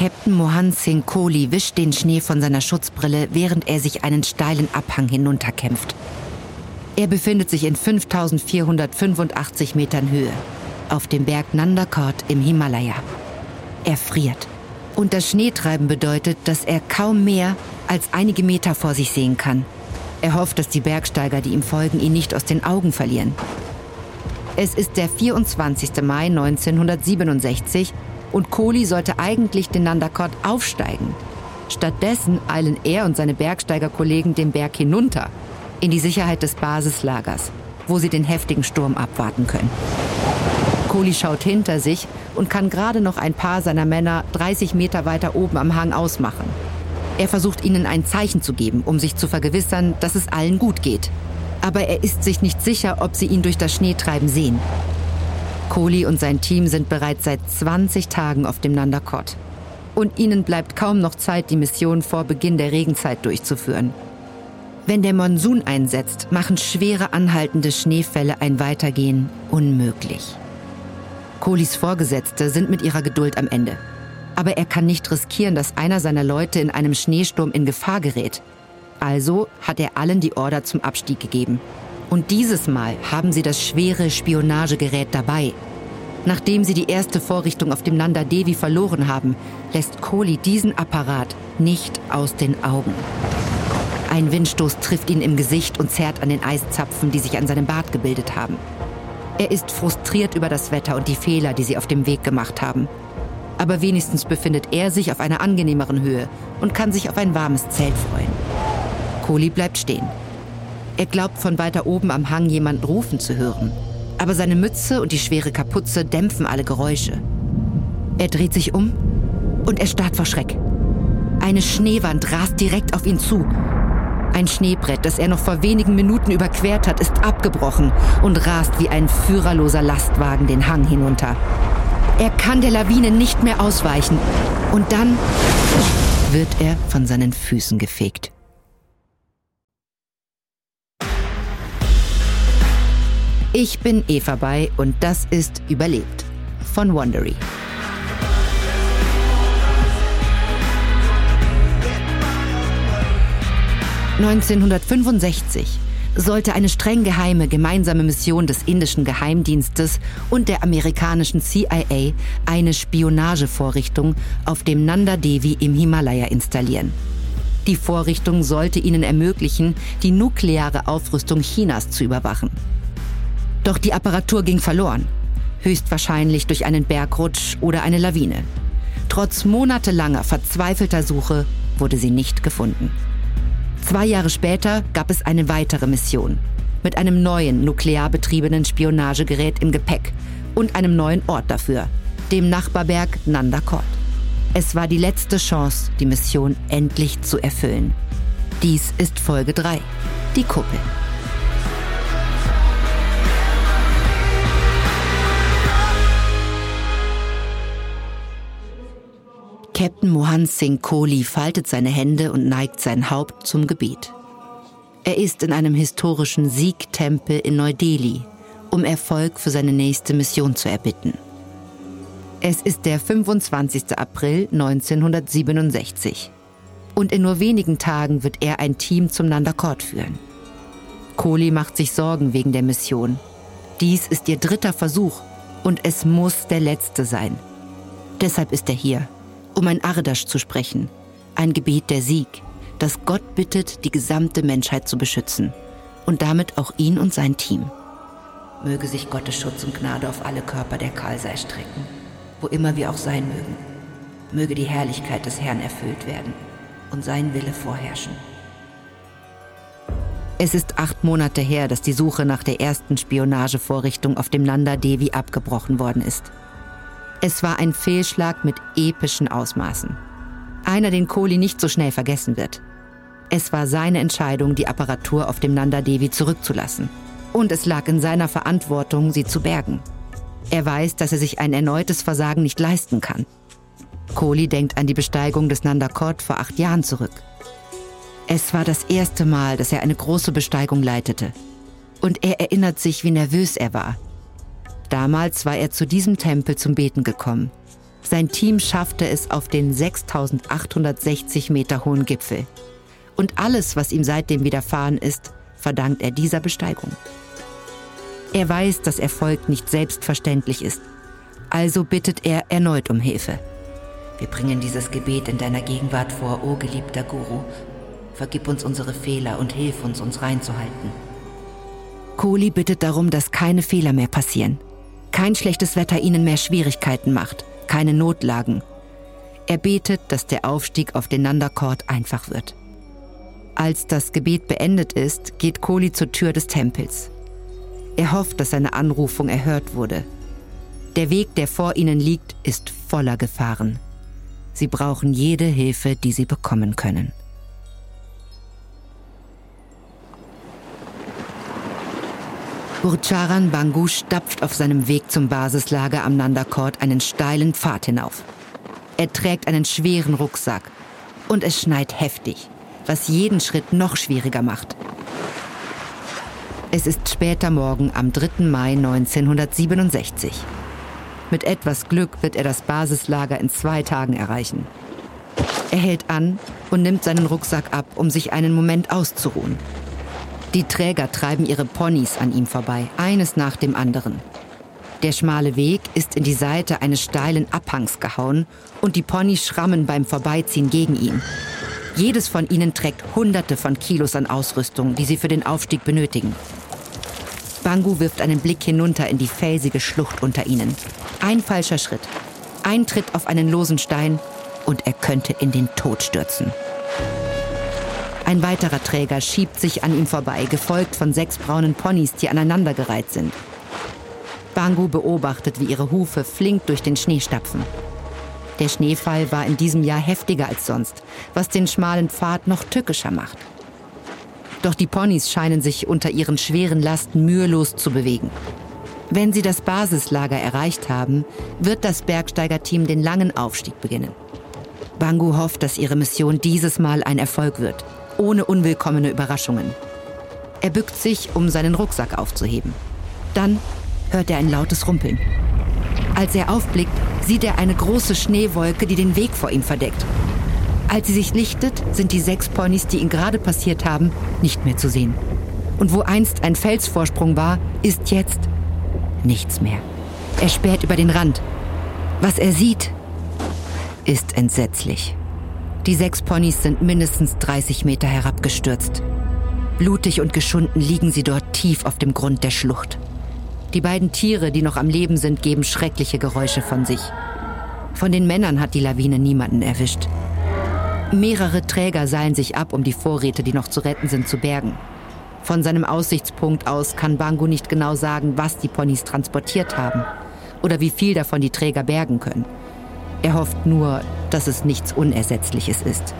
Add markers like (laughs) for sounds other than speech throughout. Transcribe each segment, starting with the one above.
Captain Mohan Singh Kohli wischt den Schnee von seiner Schutzbrille, während er sich einen steilen Abhang hinunterkämpft. Er befindet sich in 5485 Metern Höhe auf dem Berg Nandakot im Himalaya. Er friert. Und das Schneetreiben bedeutet, dass er kaum mehr als einige Meter vor sich sehen kann. Er hofft, dass die Bergsteiger, die ihm folgen, ihn nicht aus den Augen verlieren. Es ist der 24. Mai 1967 und Kohli sollte eigentlich den Nandakot aufsteigen. Stattdessen eilen er und seine Bergsteigerkollegen den Berg hinunter, in die Sicherheit des Basislagers, wo sie den heftigen Sturm abwarten können. Kohli schaut hinter sich und kann gerade noch ein paar seiner Männer 30 Meter weiter oben am Hang ausmachen. Er versucht ihnen ein Zeichen zu geben, um sich zu vergewissern, dass es allen gut geht. Aber er ist sich nicht sicher, ob sie ihn durch das Schneetreiben sehen. Kohli und sein Team sind bereits seit 20 Tagen auf dem Nandakot. Und ihnen bleibt kaum noch Zeit, die Mission vor Beginn der Regenzeit durchzuführen. Wenn der Monsun einsetzt, machen schwere anhaltende Schneefälle ein Weitergehen unmöglich. Kohlis Vorgesetzte sind mit ihrer Geduld am Ende. Aber er kann nicht riskieren, dass einer seiner Leute in einem Schneesturm in Gefahr gerät. Also hat er allen die Order zum Abstieg gegeben. Und dieses Mal haben sie das schwere Spionagegerät dabei. Nachdem sie die erste Vorrichtung auf dem Nanda Devi verloren haben, lässt Kohli diesen Apparat nicht aus den Augen. Ein Windstoß trifft ihn im Gesicht und zerrt an den Eiszapfen, die sich an seinem Bart gebildet haben. Er ist frustriert über das Wetter und die Fehler, die sie auf dem Weg gemacht haben. Aber wenigstens befindet er sich auf einer angenehmeren Höhe und kann sich auf ein warmes Zelt freuen. Kohli bleibt stehen. Er glaubt von weiter oben am Hang jemanden rufen zu hören. Aber seine Mütze und die schwere Kapuze dämpfen alle Geräusche. Er dreht sich um und er starrt vor Schreck. Eine Schneewand rast direkt auf ihn zu ein Schneebrett, das er noch vor wenigen Minuten überquert hat, ist abgebrochen und rast wie ein führerloser Lastwagen den Hang hinunter. Er kann der Lawine nicht mehr ausweichen. Und dann wird er von seinen Füßen gefegt. Ich bin Eva bei und das ist Überlebt von Wondery. 1965 sollte eine streng geheime gemeinsame Mission des indischen Geheimdienstes und der amerikanischen CIA eine Spionagevorrichtung auf dem Nanda Devi im Himalaya installieren. Die Vorrichtung sollte ihnen ermöglichen, die nukleare Aufrüstung Chinas zu überwachen. Doch die Apparatur ging verloren, höchstwahrscheinlich durch einen Bergrutsch oder eine Lawine. Trotz monatelanger verzweifelter Suche wurde sie nicht gefunden. Zwei Jahre später gab es eine weitere Mission mit einem neuen nuklear betriebenen Spionagegerät im Gepäck und einem neuen Ort dafür, dem Nachbarberg Nandakot. Es war die letzte Chance, die Mission endlich zu erfüllen. Dies ist Folge 3, die Kuppel. Captain Mohan Singh Kohli faltet seine Hände und neigt sein Haupt zum Gebet. Er ist in einem historischen Siegtempel in Neu-Delhi, um Erfolg für seine nächste Mission zu erbitten. Es ist der 25. April 1967 und in nur wenigen Tagen wird er ein Team zum Nandakot führen. Kohli macht sich Sorgen wegen der Mission. Dies ist ihr dritter Versuch und es muss der letzte sein. Deshalb ist er hier um ein Ardasch zu sprechen, ein Gebet der Sieg, das Gott bittet, die gesamte Menschheit zu beschützen und damit auch ihn und sein Team. Möge sich Gottes Schutz und Gnade auf alle Körper der Kalsei strecken, wo immer wir auch sein mögen. Möge die Herrlichkeit des Herrn erfüllt werden und sein Wille vorherrschen. Es ist acht Monate her, dass die Suche nach der ersten Spionagevorrichtung auf dem Nanda Devi abgebrochen worden ist. Es war ein Fehlschlag mit epischen Ausmaßen. Einer, den Kohli nicht so schnell vergessen wird. Es war seine Entscheidung, die Apparatur auf dem Nanda Devi zurückzulassen. Und es lag in seiner Verantwortung, sie zu bergen. Er weiß, dass er sich ein erneutes Versagen nicht leisten kann. Kohli denkt an die Besteigung des Nandakot vor acht Jahren zurück. Es war das erste Mal, dass er eine große Besteigung leitete. Und er erinnert sich, wie nervös er war, Damals war er zu diesem Tempel zum Beten gekommen. Sein Team schaffte es auf den 6860 Meter hohen Gipfel. Und alles, was ihm seitdem widerfahren ist, verdankt er dieser Besteigung. Er weiß, dass Erfolg nicht selbstverständlich ist. Also bittet er erneut um Hilfe. Wir bringen dieses Gebet in deiner Gegenwart vor, o oh geliebter Guru. Vergib uns unsere Fehler und hilf uns, uns reinzuhalten. Kohli bittet darum, dass keine Fehler mehr passieren. Kein schlechtes Wetter ihnen mehr Schwierigkeiten macht, keine Notlagen. Er betet, dass der Aufstieg auf den Nandakord einfach wird. Als das Gebet beendet ist, geht Kohli zur Tür des Tempels. Er hofft, dass seine Anrufung erhört wurde. Der Weg, der vor ihnen liegt, ist voller Gefahren. Sie brauchen jede Hilfe, die sie bekommen können. Burcharan Bangu stapft auf seinem Weg zum Basislager am Nandakord einen steilen Pfad hinauf. Er trägt einen schweren Rucksack und es schneit heftig, was jeden Schritt noch schwieriger macht. Es ist später Morgen am 3. Mai 1967. Mit etwas Glück wird er das Basislager in zwei Tagen erreichen. Er hält an und nimmt seinen Rucksack ab, um sich einen Moment auszuruhen. Die Träger treiben ihre Ponys an ihm vorbei, eines nach dem anderen. Der schmale Weg ist in die Seite eines steilen Abhangs gehauen und die Ponys schrammen beim Vorbeiziehen gegen ihn. Jedes von ihnen trägt Hunderte von Kilos an Ausrüstung, die sie für den Aufstieg benötigen. Bangu wirft einen Blick hinunter in die felsige Schlucht unter ihnen. Ein falscher Schritt, ein Tritt auf einen losen Stein und er könnte in den Tod stürzen. Ein weiterer Träger schiebt sich an ihm vorbei, gefolgt von sechs braunen Ponys, die aneinandergereiht sind. Bangu beobachtet, wie ihre Hufe flink durch den Schnee stapfen. Der Schneefall war in diesem Jahr heftiger als sonst, was den schmalen Pfad noch tückischer macht. Doch die Ponys scheinen sich unter ihren schweren Lasten mühelos zu bewegen. Wenn sie das Basislager erreicht haben, wird das Bergsteigerteam den langen Aufstieg beginnen. Bangu hofft, dass ihre Mission dieses Mal ein Erfolg wird, ohne unwillkommene Überraschungen. Er bückt sich, um seinen Rucksack aufzuheben. Dann hört er ein lautes Rumpeln. Als er aufblickt, sieht er eine große Schneewolke, die den Weg vor ihm verdeckt. Als sie sich lichtet, sind die sechs Ponys, die ihn gerade passiert haben, nicht mehr zu sehen. Und wo einst ein Felsvorsprung war, ist jetzt nichts mehr. Er späht über den Rand. Was er sieht, ist entsetzlich. Die sechs Ponys sind mindestens 30 Meter herabgestürzt. Blutig und geschunden liegen sie dort tief auf dem Grund der Schlucht. Die beiden Tiere, die noch am Leben sind, geben schreckliche Geräusche von sich. Von den Männern hat die Lawine niemanden erwischt. Mehrere Träger seilen sich ab, um die Vorräte, die noch zu retten sind, zu bergen. Von seinem Aussichtspunkt aus kann Bangu nicht genau sagen, was die Ponys transportiert haben oder wie viel davon die Träger bergen können. Er hofft nur, dass es nichts Unersetzliches ist.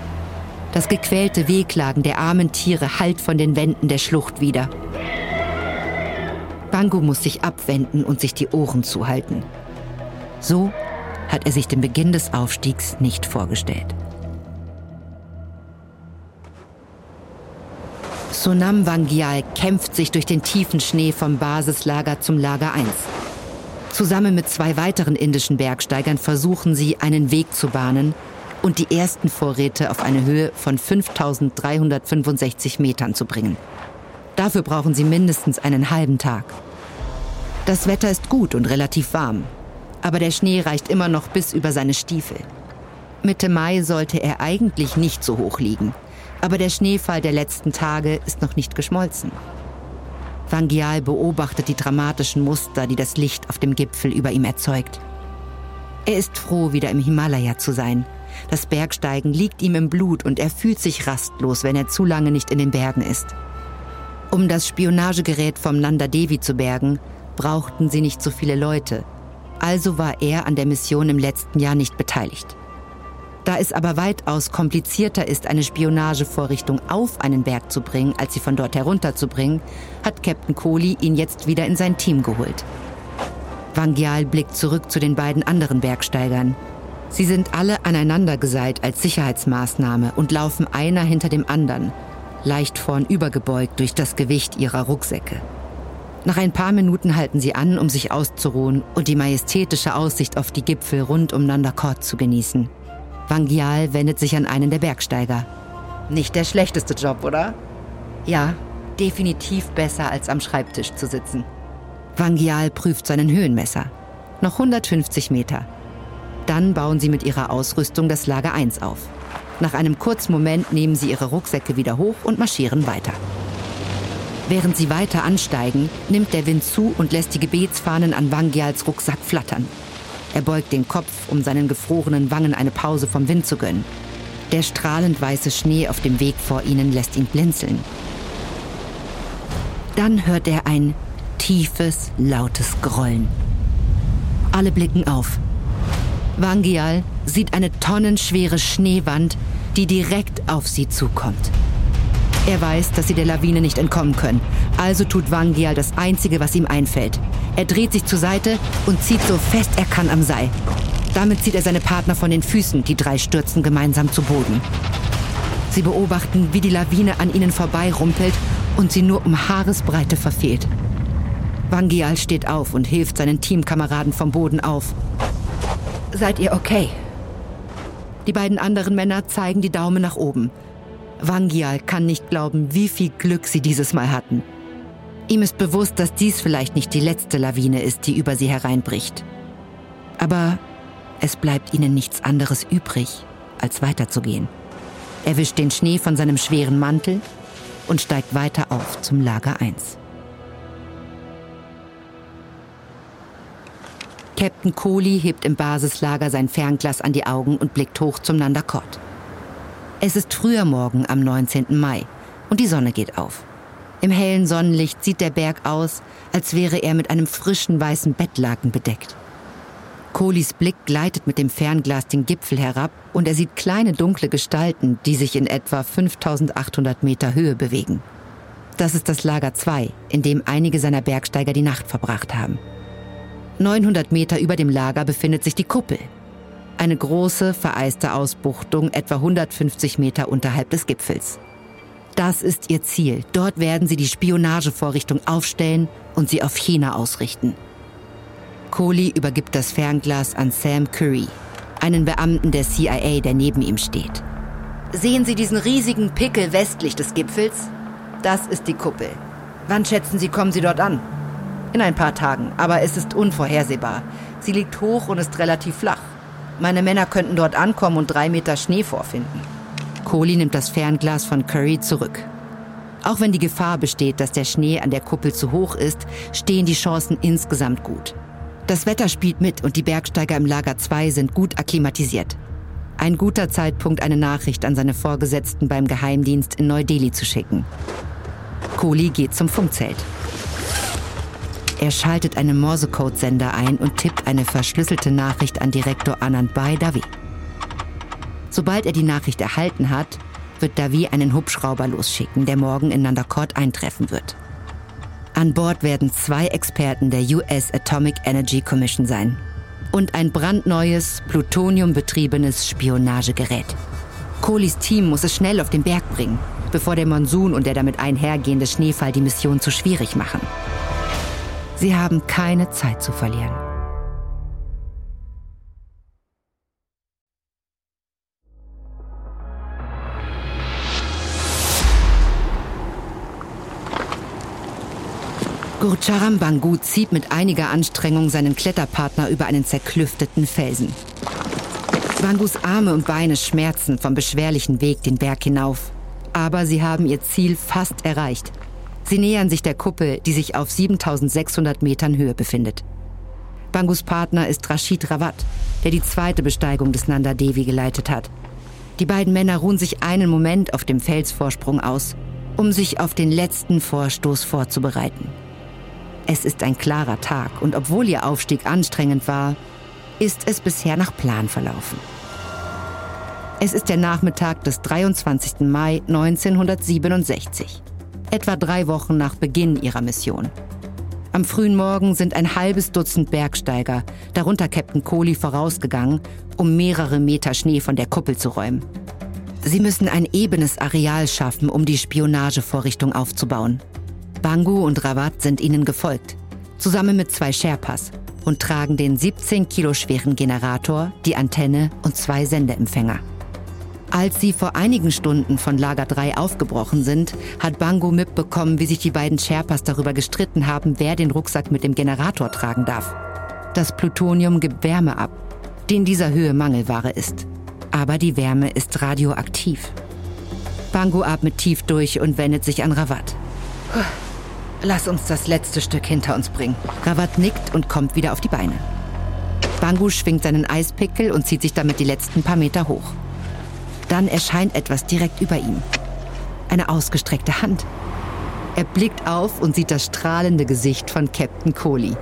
Das gequälte Wehklagen der armen Tiere hallt von den Wänden der Schlucht wieder. Bangu muss sich abwenden und sich die Ohren zuhalten. So hat er sich den Beginn des Aufstiegs nicht vorgestellt. Sonam Wangyal kämpft sich durch den tiefen Schnee vom Basislager zum Lager 1. Zusammen mit zwei weiteren indischen Bergsteigern versuchen sie, einen Weg zu bahnen und die ersten Vorräte auf eine Höhe von 5365 Metern zu bringen. Dafür brauchen sie mindestens einen halben Tag. Das Wetter ist gut und relativ warm, aber der Schnee reicht immer noch bis über seine Stiefel. Mitte Mai sollte er eigentlich nicht so hoch liegen, aber der Schneefall der letzten Tage ist noch nicht geschmolzen. Vangial beobachtet die dramatischen Muster, die das Licht auf dem Gipfel über ihm erzeugt. Er ist froh, wieder im Himalaya zu sein. Das Bergsteigen liegt ihm im Blut und er fühlt sich rastlos, wenn er zu lange nicht in den Bergen ist. Um das Spionagegerät vom Nanda Devi zu bergen, brauchten sie nicht so viele Leute. Also war er an der Mission im letzten Jahr nicht beteiligt. Da es aber weitaus komplizierter ist, eine Spionagevorrichtung auf einen Berg zu bringen, als sie von dort herunterzubringen, hat Captain Kohli ihn jetzt wieder in sein Team geholt. Vangial blickt zurück zu den beiden anderen Bergsteigern. Sie sind alle aneinandergeseilt als Sicherheitsmaßnahme und laufen einer hinter dem anderen, leicht vornübergebeugt durch das Gewicht ihrer Rucksäcke. Nach ein paar Minuten halten sie an, um sich auszuruhen und die majestätische Aussicht auf die Gipfel rund um Nandakot zu genießen. Vangial wendet sich an einen der Bergsteiger. Nicht der schlechteste Job, oder? Ja, definitiv besser als am Schreibtisch zu sitzen. Vangial prüft seinen Höhenmesser. Noch 150 Meter. Dann bauen sie mit ihrer Ausrüstung das Lager 1 auf. Nach einem kurzen Moment nehmen sie ihre Rucksäcke wieder hoch und marschieren weiter. Während sie weiter ansteigen, nimmt der Wind zu und lässt die Gebetsfahnen an Wangials Rucksack flattern. Er beugt den Kopf, um seinen gefrorenen Wangen eine Pause vom Wind zu gönnen. Der strahlend weiße Schnee auf dem Weg vor ihnen lässt ihn blinzeln. Dann hört er ein tiefes, lautes Grollen. Alle blicken auf. Wangial sieht eine tonnenschwere Schneewand, die direkt auf sie zukommt. Er weiß, dass sie der Lawine nicht entkommen können. Also tut Wangial das Einzige, was ihm einfällt. Er dreht sich zur Seite und zieht so fest er kann am Seil. Damit zieht er seine Partner von den Füßen. Die drei stürzen gemeinsam zu Boden. Sie beobachten, wie die Lawine an ihnen vorbeirumpelt und sie nur um Haaresbreite verfehlt. Wangial steht auf und hilft seinen Teamkameraden vom Boden auf. Seid ihr okay? Die beiden anderen Männer zeigen die Daumen nach oben. Wangial kann nicht glauben, wie viel Glück sie dieses Mal hatten. Ihm ist bewusst, dass dies vielleicht nicht die letzte Lawine ist, die über sie hereinbricht. Aber es bleibt ihnen nichts anderes übrig, als weiterzugehen. Er wischt den Schnee von seinem schweren Mantel und steigt weiter auf zum Lager 1. Captain Kohli hebt im Basislager sein Fernglas an die Augen und blickt hoch zum Nandakot. Es ist früher Morgen am 19. Mai und die Sonne geht auf. Im hellen Sonnenlicht sieht der Berg aus, als wäre er mit einem frischen weißen Bettlaken bedeckt. Kohlis Blick gleitet mit dem Fernglas den Gipfel herab und er sieht kleine dunkle Gestalten, die sich in etwa 5800 Meter Höhe bewegen. Das ist das Lager 2, in dem einige seiner Bergsteiger die Nacht verbracht haben. 900 Meter über dem Lager befindet sich die Kuppel. Eine große, vereiste Ausbuchtung etwa 150 Meter unterhalb des Gipfels. Das ist ihr Ziel. Dort werden sie die Spionagevorrichtung aufstellen und sie auf China ausrichten. Kohli übergibt das Fernglas an Sam Curry, einen Beamten der CIA, der neben ihm steht. Sehen Sie diesen riesigen Pickel westlich des Gipfels? Das ist die Kuppel. Wann schätzen Sie, kommen Sie dort an? In ein paar Tagen, aber es ist unvorhersehbar. Sie liegt hoch und ist relativ flach. Meine Männer könnten dort ankommen und drei Meter Schnee vorfinden. Kohli nimmt das Fernglas von Curry zurück. Auch wenn die Gefahr besteht, dass der Schnee an der Kuppel zu hoch ist, stehen die Chancen insgesamt gut. Das Wetter spielt mit und die Bergsteiger im Lager 2 sind gut akklimatisiert. Ein guter Zeitpunkt, eine Nachricht an seine Vorgesetzten beim Geheimdienst in Neu-Delhi zu schicken. Kohli geht zum Funkzelt. Er schaltet einen Morsecode-Sender ein und tippt eine verschlüsselte Nachricht an Direktor Anand Bhai Davi. Sobald er die Nachricht erhalten hat, wird Davi einen Hubschrauber losschicken, der morgen in Nandakot eintreffen wird. An Bord werden zwei Experten der US Atomic Energy Commission sein und ein brandneues, plutoniumbetriebenes Spionagegerät. Kohlis Team muss es schnell auf den Berg bringen, bevor der Monsun und der damit einhergehende Schneefall die Mission zu schwierig machen. Sie haben keine Zeit zu verlieren. Gurcharam Bangu zieht mit einiger Anstrengung seinen Kletterpartner über einen zerklüfteten Felsen. Bangus Arme und Beine schmerzen vom beschwerlichen Weg den Berg hinauf. Aber sie haben ihr Ziel fast erreicht. Sie nähern sich der Kuppel, die sich auf 7600 Metern Höhe befindet. Bangus Partner ist Rashid Rawat, der die zweite Besteigung des Nanda Devi geleitet hat. Die beiden Männer ruhen sich einen Moment auf dem Felsvorsprung aus, um sich auf den letzten Vorstoß vorzubereiten. Es ist ein klarer Tag und obwohl ihr Aufstieg anstrengend war, ist es bisher nach Plan verlaufen. Es ist der Nachmittag des 23. Mai 1967 etwa drei Wochen nach Beginn ihrer Mission. Am frühen Morgen sind ein halbes Dutzend Bergsteiger, darunter Captain Kohli, vorausgegangen, um mehrere Meter Schnee von der Kuppel zu räumen. Sie müssen ein ebenes Areal schaffen, um die Spionagevorrichtung aufzubauen. Bangu und Rawat sind ihnen gefolgt, zusammen mit zwei Sherpas und tragen den 17 Kilo schweren Generator, die Antenne und zwei Sendeempfänger. Als sie vor einigen Stunden von Lager 3 aufgebrochen sind, hat Bango mitbekommen, wie sich die beiden Sherpas darüber gestritten haben, wer den Rucksack mit dem Generator tragen darf. Das Plutonium gibt Wärme ab, die in dieser Höhe Mangelware ist. Aber die Wärme ist radioaktiv. Bango atmet tief durch und wendet sich an Rawat. Lass uns das letzte Stück hinter uns bringen. Rawat nickt und kommt wieder auf die Beine. Bangu schwingt seinen Eispickel und zieht sich damit die letzten paar Meter hoch. Dann erscheint etwas direkt über ihm. Eine ausgestreckte Hand. Er blickt auf und sieht das strahlende Gesicht von Captain Kohli.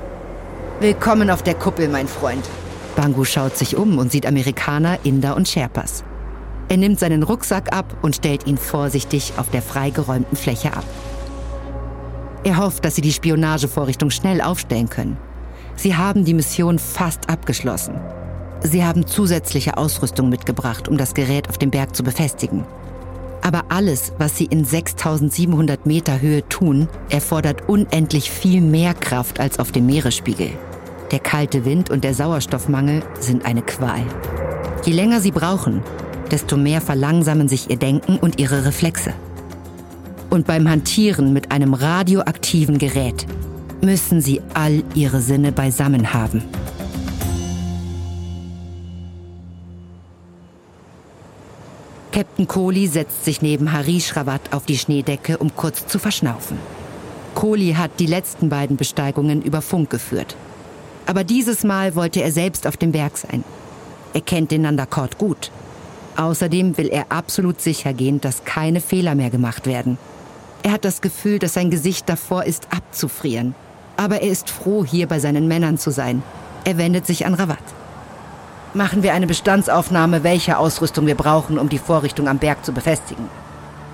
Willkommen auf der Kuppel, mein Freund. Bangu schaut sich um und sieht Amerikaner, Inder und Sherpas. Er nimmt seinen Rucksack ab und stellt ihn vorsichtig auf der freigeräumten Fläche ab. Er hofft, dass sie die Spionagevorrichtung schnell aufstellen können. Sie haben die Mission fast abgeschlossen. Sie haben zusätzliche Ausrüstung mitgebracht, um das Gerät auf dem Berg zu befestigen. Aber alles, was sie in 6700 Meter Höhe tun, erfordert unendlich viel mehr Kraft als auf dem Meeresspiegel. Der kalte Wind und der Sauerstoffmangel sind eine Qual. Je länger sie brauchen, desto mehr verlangsamen sich ihr Denken und ihre Reflexe. Und beim Hantieren mit einem radioaktiven Gerät müssen sie all ihre Sinne beisammen haben. Captain Kohli setzt sich neben Harish Rawat auf die Schneedecke, um kurz zu verschnaufen. Kohli hat die letzten beiden Besteigungen über Funk geführt. Aber dieses Mal wollte er selbst auf dem Berg sein. Er kennt den Nandakort gut. Außerdem will er absolut sicher gehen, dass keine Fehler mehr gemacht werden. Er hat das Gefühl, dass sein Gesicht davor ist, abzufrieren. Aber er ist froh, hier bei seinen Männern zu sein. Er wendet sich an Rawat. Machen wir eine Bestandsaufnahme, welche Ausrüstung wir brauchen, um die Vorrichtung am Berg zu befestigen.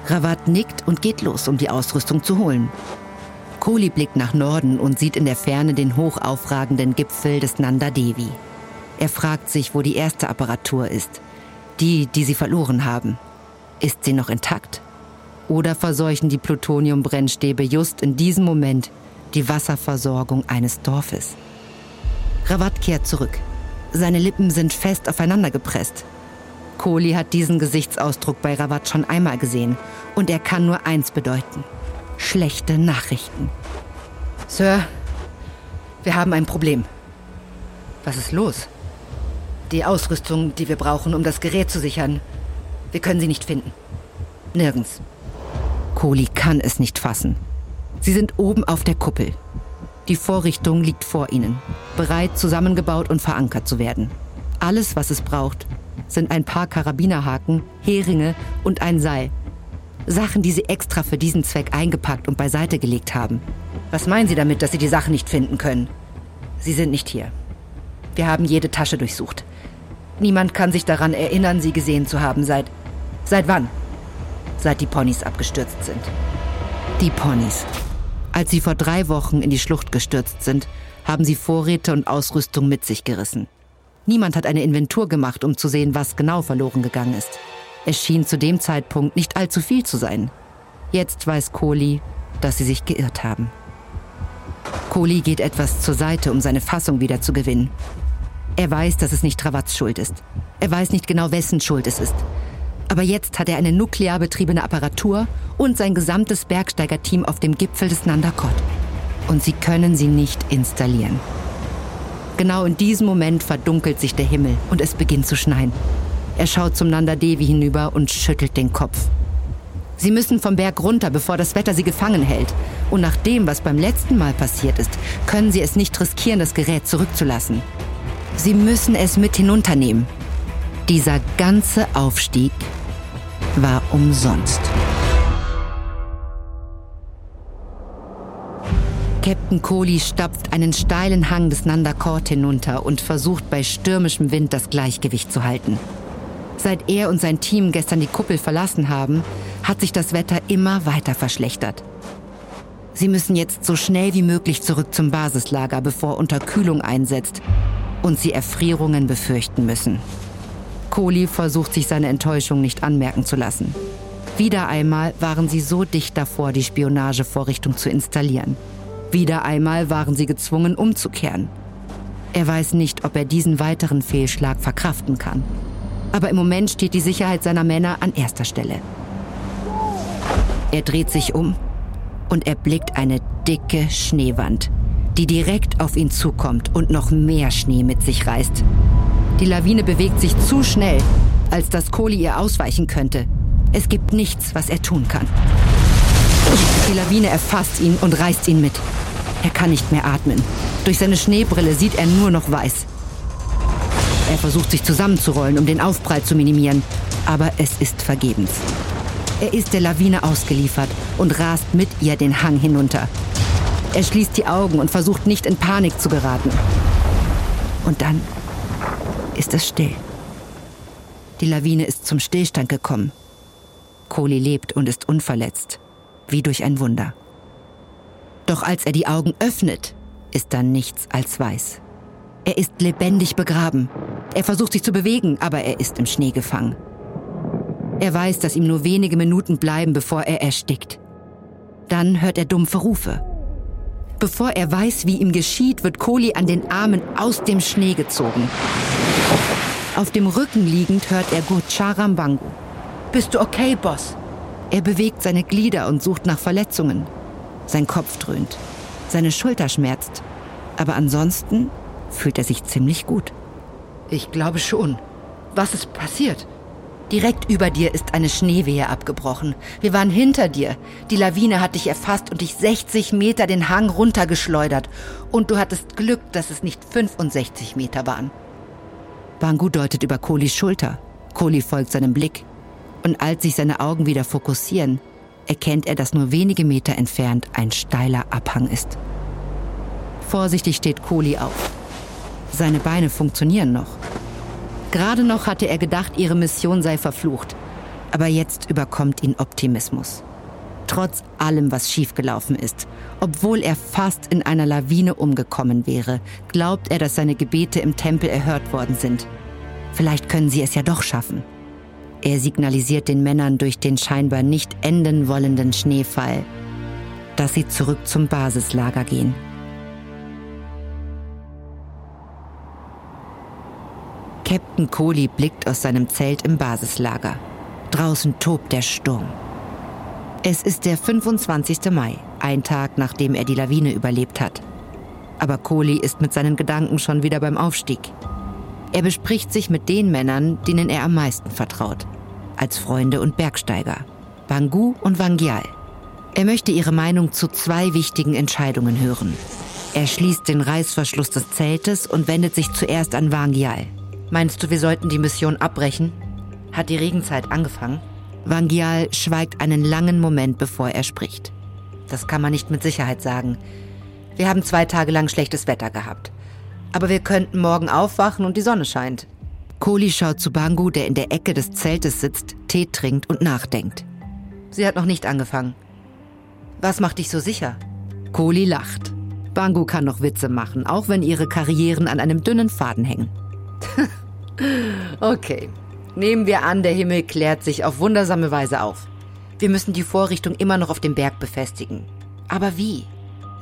Rawat nickt und geht los, um die Ausrüstung zu holen. Kohli blickt nach Norden und sieht in der Ferne den hochaufragenden Gipfel des Nanda Devi. Er fragt sich, wo die erste Apparatur ist. Die, die sie verloren haben. Ist sie noch intakt? Oder verseuchen die Plutoniumbrennstäbe just in diesem Moment die Wasserversorgung eines Dorfes? Rawat kehrt zurück. Seine Lippen sind fest aufeinander gepresst. Kohli hat diesen Gesichtsausdruck bei Rawat schon einmal gesehen und er kann nur eins bedeuten. Schlechte Nachrichten. Sir, wir haben ein Problem. Was ist los? Die Ausrüstung, die wir brauchen, um das Gerät zu sichern. Wir können sie nicht finden. Nirgends. Kohli kann es nicht fassen. Sie sind oben auf der Kuppel. Die Vorrichtung liegt vor ihnen, bereit zusammengebaut und verankert zu werden. Alles, was es braucht, sind ein paar Karabinerhaken, Heringe und ein Seil. Sachen, die sie extra für diesen Zweck eingepackt und beiseite gelegt haben. Was meinen Sie damit, dass Sie die Sachen nicht finden können? Sie sind nicht hier. Wir haben jede Tasche durchsucht. Niemand kann sich daran erinnern, sie gesehen zu haben seit... Seit wann? Seit die Ponys abgestürzt sind. Die Ponys. Als sie vor drei Wochen in die Schlucht gestürzt sind, haben sie Vorräte und Ausrüstung mit sich gerissen. Niemand hat eine Inventur gemacht, um zu sehen, was genau verloren gegangen ist. Es schien zu dem Zeitpunkt nicht allzu viel zu sein. Jetzt weiß Kohli, dass sie sich geirrt haben. Kohli geht etwas zur Seite, um seine Fassung wieder zu gewinnen. Er weiß, dass es nicht Travats Schuld ist. Er weiß nicht genau, wessen Schuld es ist. Aber jetzt hat er eine nuklear betriebene Apparatur und sein gesamtes Bergsteigerteam auf dem Gipfel des Nandakot. Und sie können sie nicht installieren. Genau in diesem Moment verdunkelt sich der Himmel und es beginnt zu schneien. Er schaut zum Nanda Devi hinüber und schüttelt den Kopf. Sie müssen vom Berg runter, bevor das Wetter sie gefangen hält. Und nach dem, was beim letzten Mal passiert ist, können sie es nicht riskieren, das Gerät zurückzulassen. Sie müssen es mit hinunternehmen. Dieser ganze Aufstieg war umsonst. Captain Kohli stapft einen steilen Hang des Nandakort hinunter und versucht bei stürmischem Wind das Gleichgewicht zu halten. Seit er und sein Team gestern die Kuppel verlassen haben, hat sich das Wetter immer weiter verschlechtert. Sie müssen jetzt so schnell wie möglich zurück zum Basislager, bevor Unterkühlung einsetzt und sie Erfrierungen befürchten müssen. Kohli versucht sich seine Enttäuschung nicht anmerken zu lassen. Wieder einmal waren sie so dicht davor, die Spionagevorrichtung zu installieren. Wieder einmal waren sie gezwungen, umzukehren. Er weiß nicht, ob er diesen weiteren Fehlschlag verkraften kann. Aber im Moment steht die Sicherheit seiner Männer an erster Stelle. Er dreht sich um und erblickt eine dicke Schneewand, die direkt auf ihn zukommt und noch mehr Schnee mit sich reißt. Die Lawine bewegt sich zu schnell, als dass Kohli ihr ausweichen könnte. Es gibt nichts, was er tun kann. Die Lawine erfasst ihn und reißt ihn mit. Er kann nicht mehr atmen. Durch seine Schneebrille sieht er nur noch weiß. Er versucht sich zusammenzurollen, um den Aufprall zu minimieren, aber es ist vergebens. Er ist der Lawine ausgeliefert und rast mit ihr den Hang hinunter. Er schließt die Augen und versucht nicht in Panik zu geraten. Und dann ist es still. Die Lawine ist zum Stillstand gekommen. Kohli lebt und ist unverletzt, wie durch ein Wunder. Doch als er die Augen öffnet, ist da nichts als weiß. Er ist lebendig begraben. Er versucht sich zu bewegen, aber er ist im Schnee gefangen. Er weiß, dass ihm nur wenige Minuten bleiben, bevor er erstickt. Dann hört er dumpfe Rufe. Bevor er weiß, wie ihm geschieht, wird Kohli an den Armen aus dem Schnee gezogen. Auf dem Rücken liegend hört er Gurcharam Bangu. Bist du okay, Boss? Er bewegt seine Glieder und sucht nach Verletzungen. Sein Kopf dröhnt. Seine Schulter schmerzt. Aber ansonsten fühlt er sich ziemlich gut. Ich glaube schon. Was ist passiert? Direkt über dir ist eine Schneewehe abgebrochen. Wir waren hinter dir. Die Lawine hat dich erfasst und dich 60 Meter den Hang runtergeschleudert. Und du hattest Glück, dass es nicht 65 Meter waren. Bangu deutet über Kohlis Schulter. Kohli folgt seinem Blick. Und als sich seine Augen wieder fokussieren, erkennt er, dass nur wenige Meter entfernt ein steiler Abhang ist. Vorsichtig steht Kohli auf. Seine Beine funktionieren noch. Gerade noch hatte er gedacht, ihre Mission sei verflucht. Aber jetzt überkommt ihn Optimismus. Trotz allem, was schiefgelaufen ist, obwohl er fast in einer Lawine umgekommen wäre, glaubt er, dass seine Gebete im Tempel erhört worden sind. Vielleicht können sie es ja doch schaffen. Er signalisiert den Männern durch den scheinbar nicht enden wollenden Schneefall, dass sie zurück zum Basislager gehen. Captain Kohli blickt aus seinem Zelt im Basislager. Draußen tobt der Sturm. Es ist der 25. Mai, ein Tag nachdem er die Lawine überlebt hat. Aber Kohli ist mit seinen Gedanken schon wieder beim Aufstieg. Er bespricht sich mit den Männern, denen er am meisten vertraut. Als Freunde und Bergsteiger. Bangu und Wangyal. Er möchte ihre Meinung zu zwei wichtigen Entscheidungen hören. Er schließt den Reißverschluss des Zeltes und wendet sich zuerst an Wangyal. Meinst du, wir sollten die Mission abbrechen? Hat die Regenzeit angefangen? Vangial schweigt einen langen Moment, bevor er spricht. Das kann man nicht mit Sicherheit sagen. Wir haben zwei Tage lang schlechtes Wetter gehabt. Aber wir könnten morgen aufwachen und die Sonne scheint. Kohli schaut zu Bangu, der in der Ecke des Zeltes sitzt, Tee trinkt und nachdenkt. Sie hat noch nicht angefangen. Was macht dich so sicher? Kohli lacht. Bangu kann noch Witze machen, auch wenn ihre Karrieren an einem dünnen Faden hängen. (laughs) okay. Nehmen wir an, der Himmel klärt sich auf wundersame Weise auf. Wir müssen die Vorrichtung immer noch auf dem Berg befestigen. Aber wie?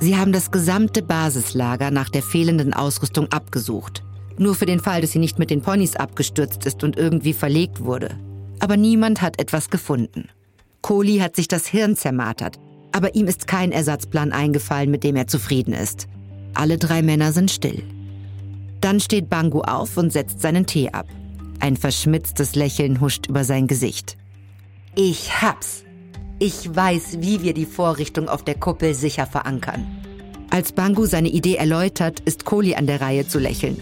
Sie haben das gesamte Basislager nach der fehlenden Ausrüstung abgesucht. Nur für den Fall, dass sie nicht mit den Ponys abgestürzt ist und irgendwie verlegt wurde. Aber niemand hat etwas gefunden. Kohli hat sich das Hirn zermartert. Aber ihm ist kein Ersatzplan eingefallen, mit dem er zufrieden ist. Alle drei Männer sind still. Dann steht Bangu auf und setzt seinen Tee ab. Ein verschmitztes Lächeln huscht über sein Gesicht. Ich hab's. Ich weiß, wie wir die Vorrichtung auf der Kuppel sicher verankern. Als Bangu seine Idee erläutert, ist Kohli an der Reihe zu lächeln.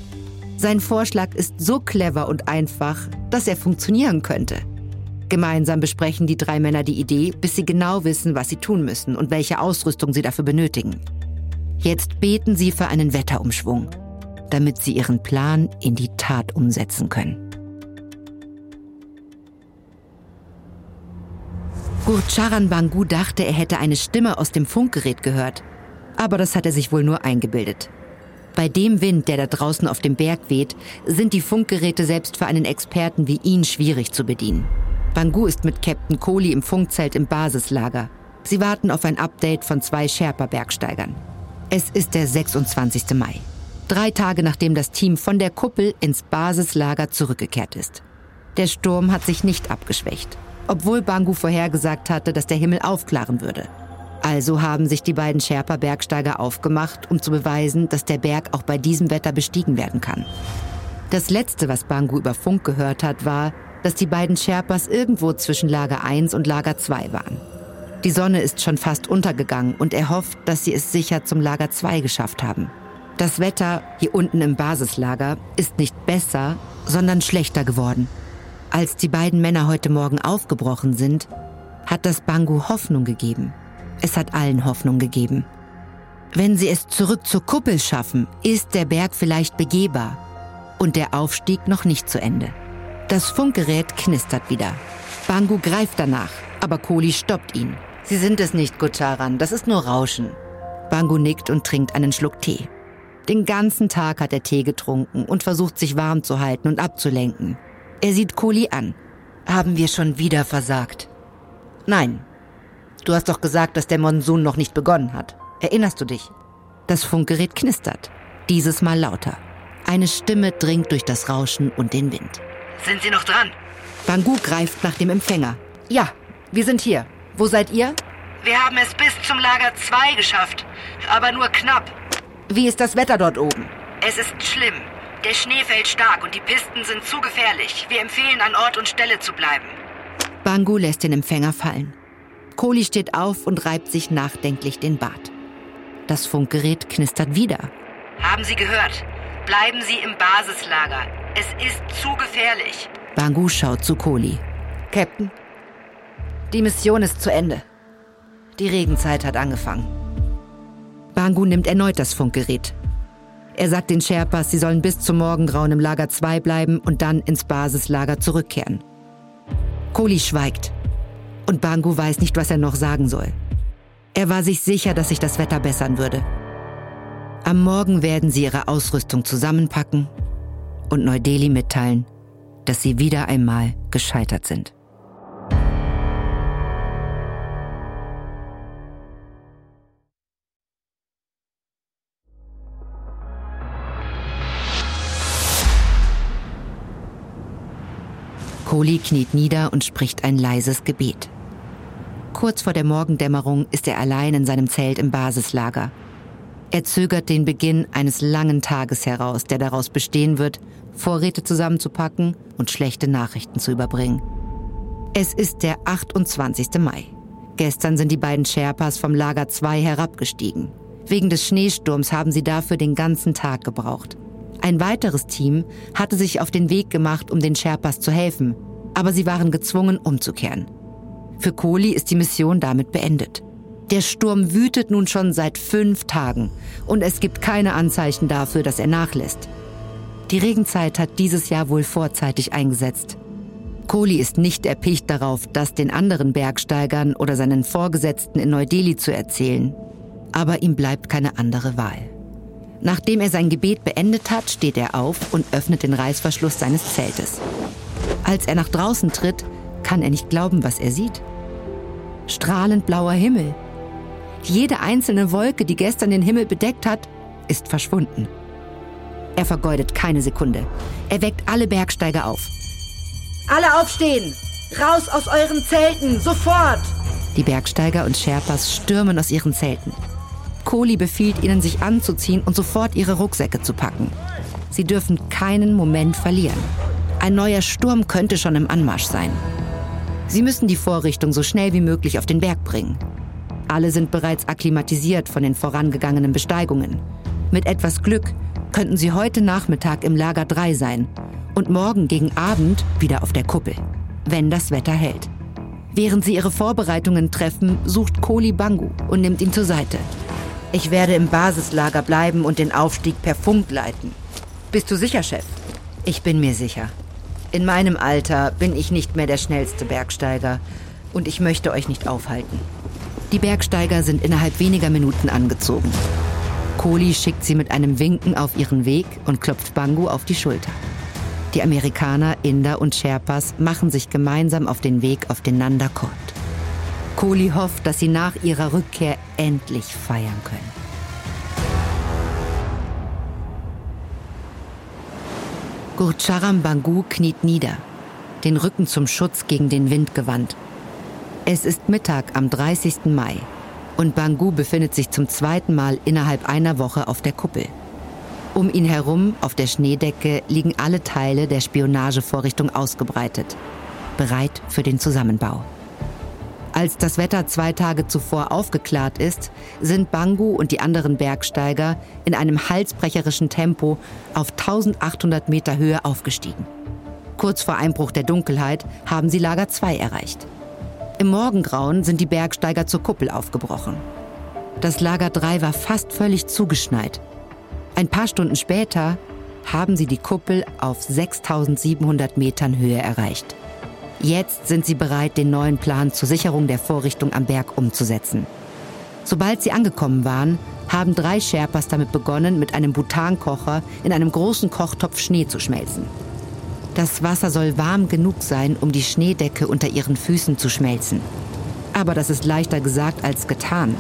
Sein Vorschlag ist so clever und einfach, dass er funktionieren könnte. Gemeinsam besprechen die drei Männer die Idee, bis sie genau wissen, was sie tun müssen und welche Ausrüstung sie dafür benötigen. Jetzt beten sie für einen Wetterumschwung damit sie ihren Plan in die Tat umsetzen können. Gurcharan Bangu dachte, er hätte eine Stimme aus dem Funkgerät gehört. Aber das hat er sich wohl nur eingebildet. Bei dem Wind, der da draußen auf dem Berg weht, sind die Funkgeräte selbst für einen Experten wie ihn schwierig zu bedienen. Bangu ist mit Captain Kohli im Funkzelt im Basislager. Sie warten auf ein Update von zwei Sherpa-Bergsteigern. Es ist der 26. Mai. Drei Tage nachdem das Team von der Kuppel ins Basislager zurückgekehrt ist. Der Sturm hat sich nicht abgeschwächt, obwohl Bangu vorhergesagt hatte, dass der Himmel aufklaren würde. Also haben sich die beiden Sherpa-Bergsteiger aufgemacht, um zu beweisen, dass der Berg auch bei diesem Wetter bestiegen werden kann. Das Letzte, was Bangu über Funk gehört hat, war, dass die beiden Sherpas irgendwo zwischen Lager 1 und Lager 2 waren. Die Sonne ist schon fast untergegangen und er hofft, dass sie es sicher zum Lager 2 geschafft haben. Das Wetter hier unten im Basislager ist nicht besser, sondern schlechter geworden. Als die beiden Männer heute Morgen aufgebrochen sind, hat das Bangu Hoffnung gegeben. Es hat allen Hoffnung gegeben. Wenn sie es zurück zur Kuppel schaffen, ist der Berg vielleicht begehbar und der Aufstieg noch nicht zu Ende. Das Funkgerät knistert wieder. Bangu greift danach, aber Kohli stoppt ihn. Sie sind es nicht, Gucharan, das ist nur Rauschen. Bangu nickt und trinkt einen Schluck Tee. Den ganzen Tag hat er Tee getrunken und versucht sich warm zu halten und abzulenken. Er sieht Kohli an. Haben wir schon wieder versagt? Nein. Du hast doch gesagt, dass der Monsun noch nicht begonnen hat. Erinnerst du dich? Das Funkgerät knistert. Dieses Mal lauter. Eine Stimme dringt durch das Rauschen und den Wind. Sind Sie noch dran? Bangu greift nach dem Empfänger. Ja, wir sind hier. Wo seid ihr? Wir haben es bis zum Lager 2 geschafft, aber nur knapp. Wie ist das Wetter dort oben? Es ist schlimm. Der Schnee fällt stark und die Pisten sind zu gefährlich. Wir empfehlen, an Ort und Stelle zu bleiben. Bangu lässt den Empfänger fallen. Kohli steht auf und reibt sich nachdenklich den Bart. Das Funkgerät knistert wieder. Haben Sie gehört? Bleiben Sie im Basislager. Es ist zu gefährlich. Bangu schaut zu Kohli. Captain, die Mission ist zu Ende. Die Regenzeit hat angefangen. Bangu nimmt erneut das Funkgerät. Er sagt den Sherpas, sie sollen bis zum Morgengrauen im Lager 2 bleiben und dann ins Basislager zurückkehren. Kohli schweigt. Und Bangu weiß nicht, was er noch sagen soll. Er war sich sicher, dass sich das Wetter bessern würde. Am Morgen werden sie ihre Ausrüstung zusammenpacken und Neu-Delhi mitteilen, dass sie wieder einmal gescheitert sind. Kohli kniet nieder und spricht ein leises Gebet. Kurz vor der Morgendämmerung ist er allein in seinem Zelt im Basislager. Er zögert den Beginn eines langen Tages heraus, der daraus bestehen wird, Vorräte zusammenzupacken und schlechte Nachrichten zu überbringen. Es ist der 28. Mai. Gestern sind die beiden Sherpas vom Lager 2 herabgestiegen. Wegen des Schneesturms haben sie dafür den ganzen Tag gebraucht. Ein weiteres Team hatte sich auf den Weg gemacht, um den Sherpas zu helfen, aber sie waren gezwungen, umzukehren. Für Kohli ist die Mission damit beendet. Der Sturm wütet nun schon seit fünf Tagen und es gibt keine Anzeichen dafür, dass er nachlässt. Die Regenzeit hat dieses Jahr wohl vorzeitig eingesetzt. Kohli ist nicht erpicht darauf, das den anderen Bergsteigern oder seinen Vorgesetzten in Neu-Delhi zu erzählen. Aber ihm bleibt keine andere Wahl. Nachdem er sein Gebet beendet hat, steht er auf und öffnet den Reißverschluss seines Zeltes. Als er nach draußen tritt, kann er nicht glauben, was er sieht. Strahlend blauer Himmel, jede einzelne Wolke, die gestern den Himmel bedeckt hat, ist verschwunden. Er vergeudet keine Sekunde. Er weckt alle Bergsteiger auf. Alle aufstehen! Raus aus euren Zelten! Sofort! Die Bergsteiger und Sherpas stürmen aus ihren Zelten. Kohli befiehlt ihnen, sich anzuziehen und sofort ihre Rucksäcke zu packen. Sie dürfen keinen Moment verlieren. Ein neuer Sturm könnte schon im Anmarsch sein. Sie müssen die Vorrichtung so schnell wie möglich auf den Berg bringen. Alle sind bereits akklimatisiert von den vorangegangenen Besteigungen. Mit etwas Glück könnten sie heute Nachmittag im Lager 3 sein und morgen gegen Abend wieder auf der Kuppel, wenn das Wetter hält. Während sie ihre Vorbereitungen treffen, sucht Kohli Bangu und nimmt ihn zur Seite. Ich werde im Basislager bleiben und den Aufstieg per Funk leiten. Bist du sicher, Chef? Ich bin mir sicher. In meinem Alter bin ich nicht mehr der schnellste Bergsteiger und ich möchte euch nicht aufhalten. Die Bergsteiger sind innerhalb weniger Minuten angezogen. Kohli schickt sie mit einem Winken auf ihren Weg und klopft Bangu auf die Schulter. Die Amerikaner, Inder und Sherpas machen sich gemeinsam auf den Weg auf den Nanda Court. Kohli hofft, dass sie nach ihrer Rückkehr endlich feiern können. Gurcharam Bangu kniet nieder, den Rücken zum Schutz gegen den Wind gewandt. Es ist Mittag am 30. Mai und Bangu befindet sich zum zweiten Mal innerhalb einer Woche auf der Kuppel. Um ihn herum, auf der Schneedecke, liegen alle Teile der Spionagevorrichtung ausgebreitet, bereit für den Zusammenbau. Als das Wetter zwei Tage zuvor aufgeklärt ist, sind Bangu und die anderen Bergsteiger in einem halsbrecherischen Tempo auf 1800 Meter Höhe aufgestiegen. Kurz vor Einbruch der Dunkelheit haben sie Lager 2 erreicht. Im Morgengrauen sind die Bergsteiger zur Kuppel aufgebrochen. Das Lager 3 war fast völlig zugeschneit. Ein paar Stunden später haben sie die Kuppel auf 6700 Metern Höhe erreicht. Jetzt sind sie bereit, den neuen Plan zur Sicherung der Vorrichtung am Berg umzusetzen. Sobald sie angekommen waren, haben drei Sherpas damit begonnen, mit einem Butankocher in einem großen Kochtopf Schnee zu schmelzen. Das Wasser soll warm genug sein, um die Schneedecke unter ihren Füßen zu schmelzen. Aber das ist leichter gesagt als getan.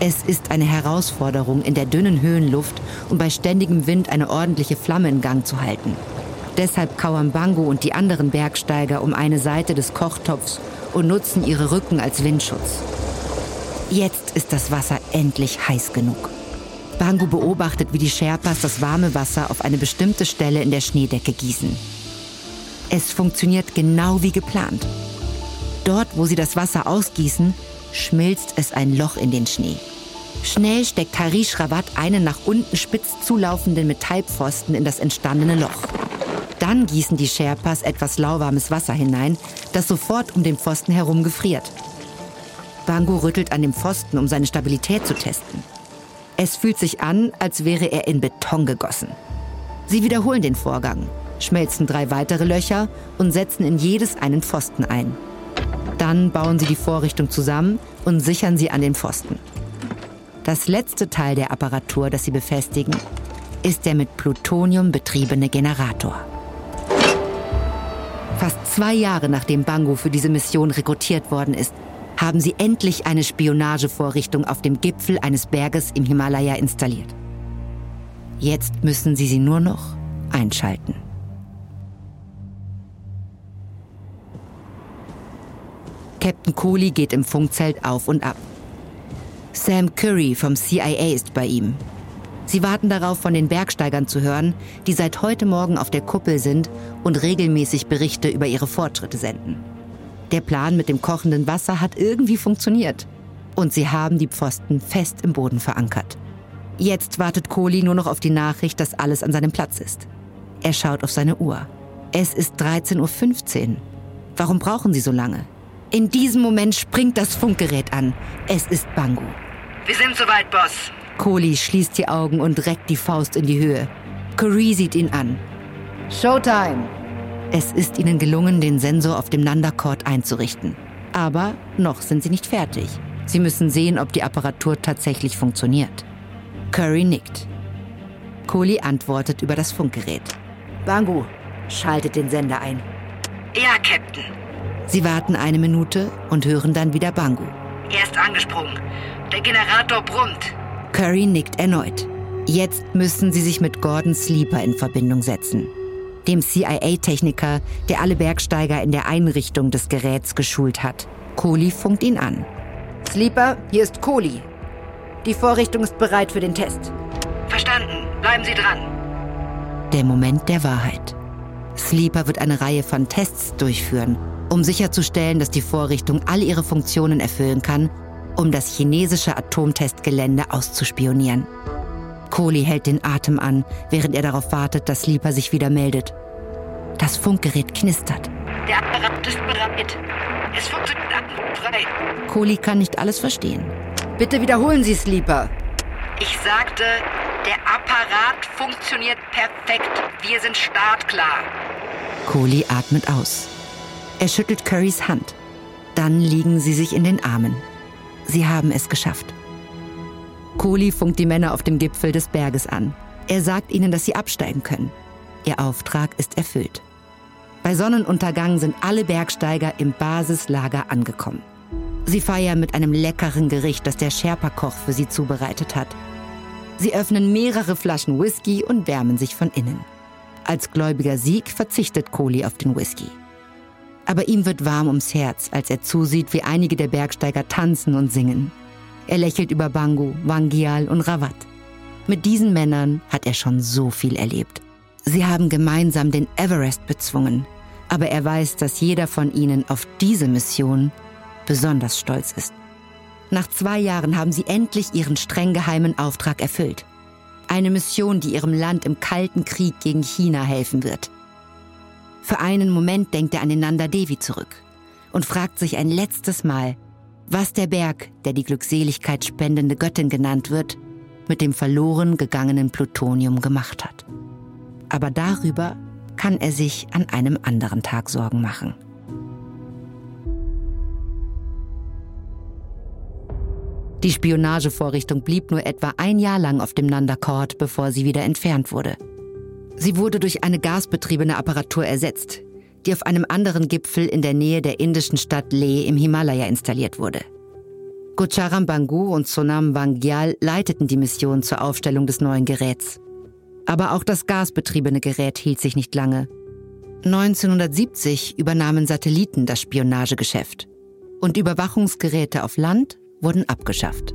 Es ist eine Herausforderung, in der dünnen Höhenluft und bei ständigem Wind eine ordentliche Flamme in Gang zu halten. Deshalb kauern Bango und die anderen Bergsteiger um eine Seite des Kochtopfs und nutzen ihre Rücken als Windschutz. Jetzt ist das Wasser endlich heiß genug. Bango beobachtet, wie die Sherpas das warme Wasser auf eine bestimmte Stelle in der Schneedecke gießen. Es funktioniert genau wie geplant. Dort, wo sie das Wasser ausgießen, schmilzt es ein Loch in den Schnee. Schnell steckt Harish Rawat einen nach unten spitz zulaufenden Metallpfosten in das entstandene Loch. Dann gießen die Sherpas etwas lauwarmes Wasser hinein, das sofort um den Pfosten herum gefriert. Bango rüttelt an dem Pfosten, um seine Stabilität zu testen. Es fühlt sich an, als wäre er in Beton gegossen. Sie wiederholen den Vorgang, schmelzen drei weitere Löcher und setzen in jedes einen Pfosten ein. Dann bauen sie die Vorrichtung zusammen und sichern sie an den Pfosten. Das letzte Teil der Apparatur, das sie befestigen, ist der mit Plutonium betriebene Generator. Fast zwei Jahre nachdem Bango für diese Mission rekrutiert worden ist, haben sie endlich eine Spionagevorrichtung auf dem Gipfel eines Berges im Himalaya installiert. Jetzt müssen sie sie nur noch einschalten. Captain Cooley geht im Funkzelt auf und ab. Sam Curry vom CIA ist bei ihm Sie warten darauf, von den Bergsteigern zu hören, die seit heute Morgen auf der Kuppel sind und regelmäßig Berichte über ihre Fortschritte senden. Der Plan mit dem kochenden Wasser hat irgendwie funktioniert. Und sie haben die Pfosten fest im Boden verankert. Jetzt wartet Kohli nur noch auf die Nachricht, dass alles an seinem Platz ist. Er schaut auf seine Uhr. Es ist 13.15 Uhr. Warum brauchen sie so lange? In diesem Moment springt das Funkgerät an. Es ist Bangu. Wir sind soweit, Boss. Kohli schließt die Augen und reckt die Faust in die Höhe. Curry sieht ihn an. Showtime! Es ist ihnen gelungen, den Sensor auf dem Nanda-Cord einzurichten. Aber noch sind sie nicht fertig. Sie müssen sehen, ob die Apparatur tatsächlich funktioniert. Curry nickt. Kohli antwortet über das Funkgerät. Bangu, schaltet den Sender ein. Ja, Captain. Sie warten eine Minute und hören dann wieder Bangu. Er ist angesprungen. Der Generator brummt. Curry nickt erneut. Jetzt müssen sie sich mit Gordon Sleeper in Verbindung setzen. Dem CIA-Techniker, der alle Bergsteiger in der Einrichtung des Geräts geschult hat. Kohli funkt ihn an. Sleeper, hier ist Kohli. Die Vorrichtung ist bereit für den Test. Verstanden. Bleiben Sie dran. Der Moment der Wahrheit. Sleeper wird eine Reihe von Tests durchführen, um sicherzustellen, dass die Vorrichtung all ihre Funktionen erfüllen kann um das chinesische Atomtestgelände auszuspionieren. Kohli hält den Atem an, während er darauf wartet, dass Sleeper sich wieder meldet. Das Funkgerät knistert. Der Apparat ist bereit. Es funktioniert frei. Kohli kann nicht alles verstehen. Bitte wiederholen Sie, Sleeper. Ich sagte, der Apparat funktioniert perfekt. Wir sind startklar. Kohli atmet aus. Er schüttelt Currys Hand. Dann liegen sie sich in den Armen. Sie haben es geschafft. Kohli funkt die Männer auf dem Gipfel des Berges an. Er sagt ihnen, dass sie absteigen können. Ihr Auftrag ist erfüllt. Bei Sonnenuntergang sind alle Bergsteiger im Basislager angekommen. Sie feiern mit einem leckeren Gericht, das der Sherpa-Koch für sie zubereitet hat. Sie öffnen mehrere Flaschen Whisky und wärmen sich von innen. Als gläubiger Sieg verzichtet Kohli auf den Whisky. Aber ihm wird warm ums Herz, als er zusieht, wie einige der Bergsteiger tanzen und singen. Er lächelt über Bangu, Wangial und Rawat. Mit diesen Männern hat er schon so viel erlebt. Sie haben gemeinsam den Everest bezwungen, aber er weiß, dass jeder von ihnen auf diese Mission besonders stolz ist. Nach zwei Jahren haben sie endlich ihren streng geheimen Auftrag erfüllt. Eine Mission, die ihrem Land im Kalten Krieg gegen China helfen wird. Für einen Moment denkt er an den Nanda Devi zurück und fragt sich ein letztes Mal, was der Berg, der die Glückseligkeit spendende Göttin genannt wird, mit dem verloren gegangenen Plutonium gemacht hat. Aber darüber kann er sich an einem anderen Tag Sorgen machen. Die Spionagevorrichtung blieb nur etwa ein Jahr lang auf dem Nanda Court, bevor sie wieder entfernt wurde. Sie wurde durch eine gasbetriebene Apparatur ersetzt, die auf einem anderen Gipfel in der Nähe der indischen Stadt Leh im Himalaya installiert wurde. Gocharam Bangu und Sonam Bangyal leiteten die Mission zur Aufstellung des neuen Geräts. Aber auch das gasbetriebene Gerät hielt sich nicht lange. 1970 übernahmen Satelliten das Spionagegeschäft und Überwachungsgeräte auf Land wurden abgeschafft.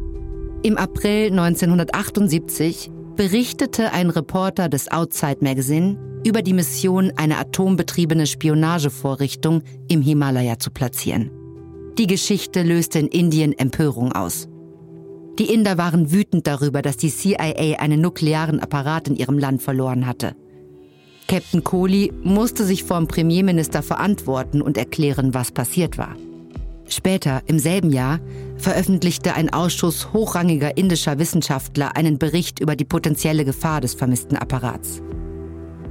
Im April 1978 berichtete ein Reporter des Outside Magazine über die Mission, eine atombetriebene Spionagevorrichtung im Himalaya zu platzieren. Die Geschichte löste in Indien Empörung aus. Die Inder waren wütend darüber, dass die CIA einen nuklearen Apparat in ihrem Land verloren hatte. Captain Kohli musste sich vor dem Premierminister verantworten und erklären, was passiert war. Später, im selben Jahr, veröffentlichte ein Ausschuss hochrangiger indischer Wissenschaftler einen Bericht über die potenzielle Gefahr des vermissten Apparats.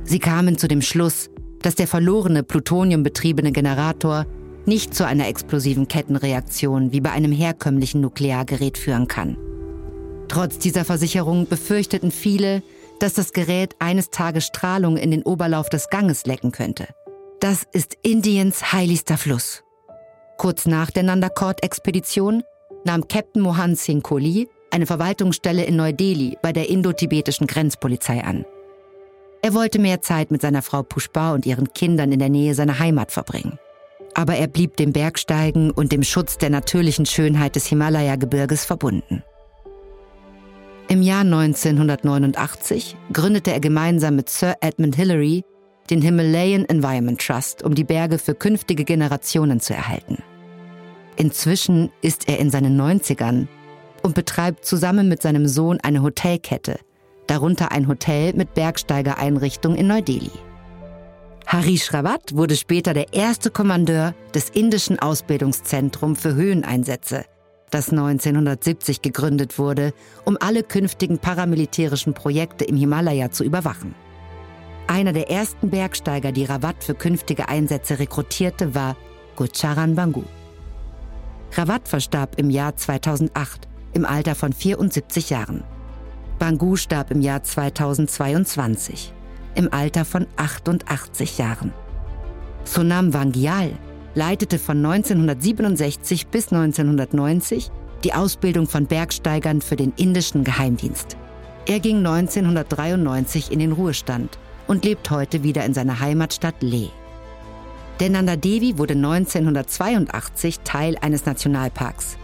Sie kamen zu dem Schluss, dass der verlorene plutoniumbetriebene Generator nicht zu einer explosiven Kettenreaktion wie bei einem herkömmlichen Nukleargerät führen kann. Trotz dieser Versicherung befürchteten viele, dass das Gerät eines Tages Strahlung in den Oberlauf des Ganges lecken könnte. Das ist Indiens heiligster Fluss. Kurz nach der Nandakot-Expedition nahm Captain Mohan Singh Kohli eine Verwaltungsstelle in Neu-Delhi bei der indotibetischen Grenzpolizei an. Er wollte mehr Zeit mit seiner Frau Pushpa und ihren Kindern in der Nähe seiner Heimat verbringen. Aber er blieb dem Bergsteigen und dem Schutz der natürlichen Schönheit des Himalaya-Gebirges verbunden. Im Jahr 1989 gründete er gemeinsam mit Sir Edmund Hillary den Himalayan Environment Trust, um die Berge für künftige Generationen zu erhalten. Inzwischen ist er in seinen 90ern und betreibt zusammen mit seinem Sohn eine Hotelkette, darunter ein Hotel mit Bergsteigereinrichtung in Neu-Delhi. Harish Rawat wurde später der erste Kommandeur des indischen Ausbildungszentrums für Höheneinsätze, das 1970 gegründet wurde, um alle künftigen paramilitärischen Projekte im Himalaya zu überwachen. Einer der ersten Bergsteiger, die Rawat für künftige Einsätze rekrutierte, war Gucharan Bangu. Rawat verstarb im Jahr 2008 im Alter von 74 Jahren. Bangu starb im Jahr 2022 im Alter von 88 Jahren. Sonam Wangyal leitete von 1967 bis 1990 die Ausbildung von Bergsteigern für den indischen Geheimdienst. Er ging 1993 in den Ruhestand und lebt heute wieder in seiner Heimatstadt Leh. Der Nanda Devi wurde 1982 Teil eines Nationalparks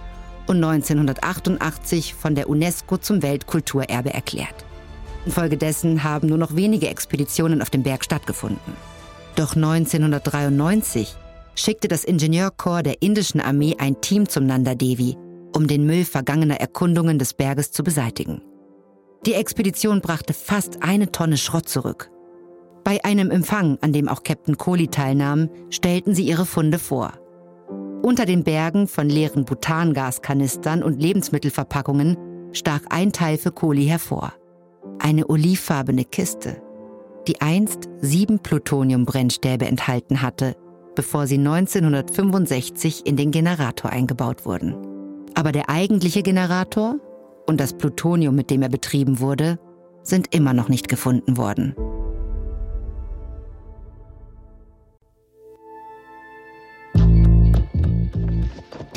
und 1988 von der UNESCO zum Weltkulturerbe erklärt. Infolgedessen haben nur noch wenige Expeditionen auf dem Berg stattgefunden. Doch 1993 schickte das Ingenieurkorps der indischen Armee ein Team zum Nanda Devi, um den Müll vergangener Erkundungen des Berges zu beseitigen. Die Expedition brachte fast eine Tonne Schrott zurück. Bei einem Empfang, an dem auch Captain Kohli teilnahm, stellten sie ihre Funde vor. Unter den Bergen von leeren Butangaskanistern und Lebensmittelverpackungen stach ein Teil für Kohli hervor. Eine olivfarbene Kiste, die einst sieben Plutoniumbrennstäbe enthalten hatte, bevor sie 1965 in den Generator eingebaut wurden. Aber der eigentliche Generator und das Plutonium, mit dem er betrieben wurde, sind immer noch nicht gefunden worden.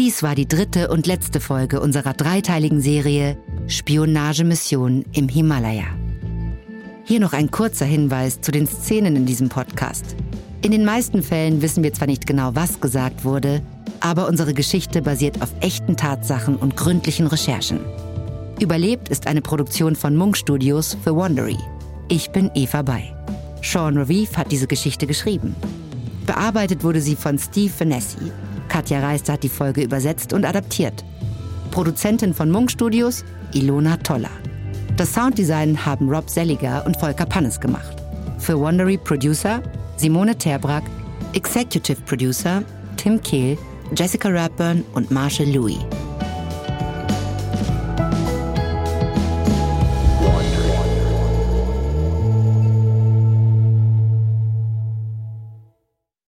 Dies war die dritte und letzte Folge unserer dreiteiligen Serie Spionagemission im Himalaya. Hier noch ein kurzer Hinweis zu den Szenen in diesem Podcast. In den meisten Fällen wissen wir zwar nicht genau, was gesagt wurde, aber unsere Geschichte basiert auf echten Tatsachen und gründlichen Recherchen. Überlebt ist eine Produktion von Munk Studios für Wondery. Ich bin Eva Bay. Sean Revive hat diese Geschichte geschrieben. Bearbeitet wurde sie von Steve Vanessi. Katja Reister hat die Folge übersetzt und adaptiert. Produzentin von Munk Studios, Ilona Toller. Das Sounddesign haben Rob Selliger und Volker Pannes gemacht. Für Wondery Producer Simone Terbrack, Executive Producer Tim Kehl, Jessica Rapburn und Marshall Louis.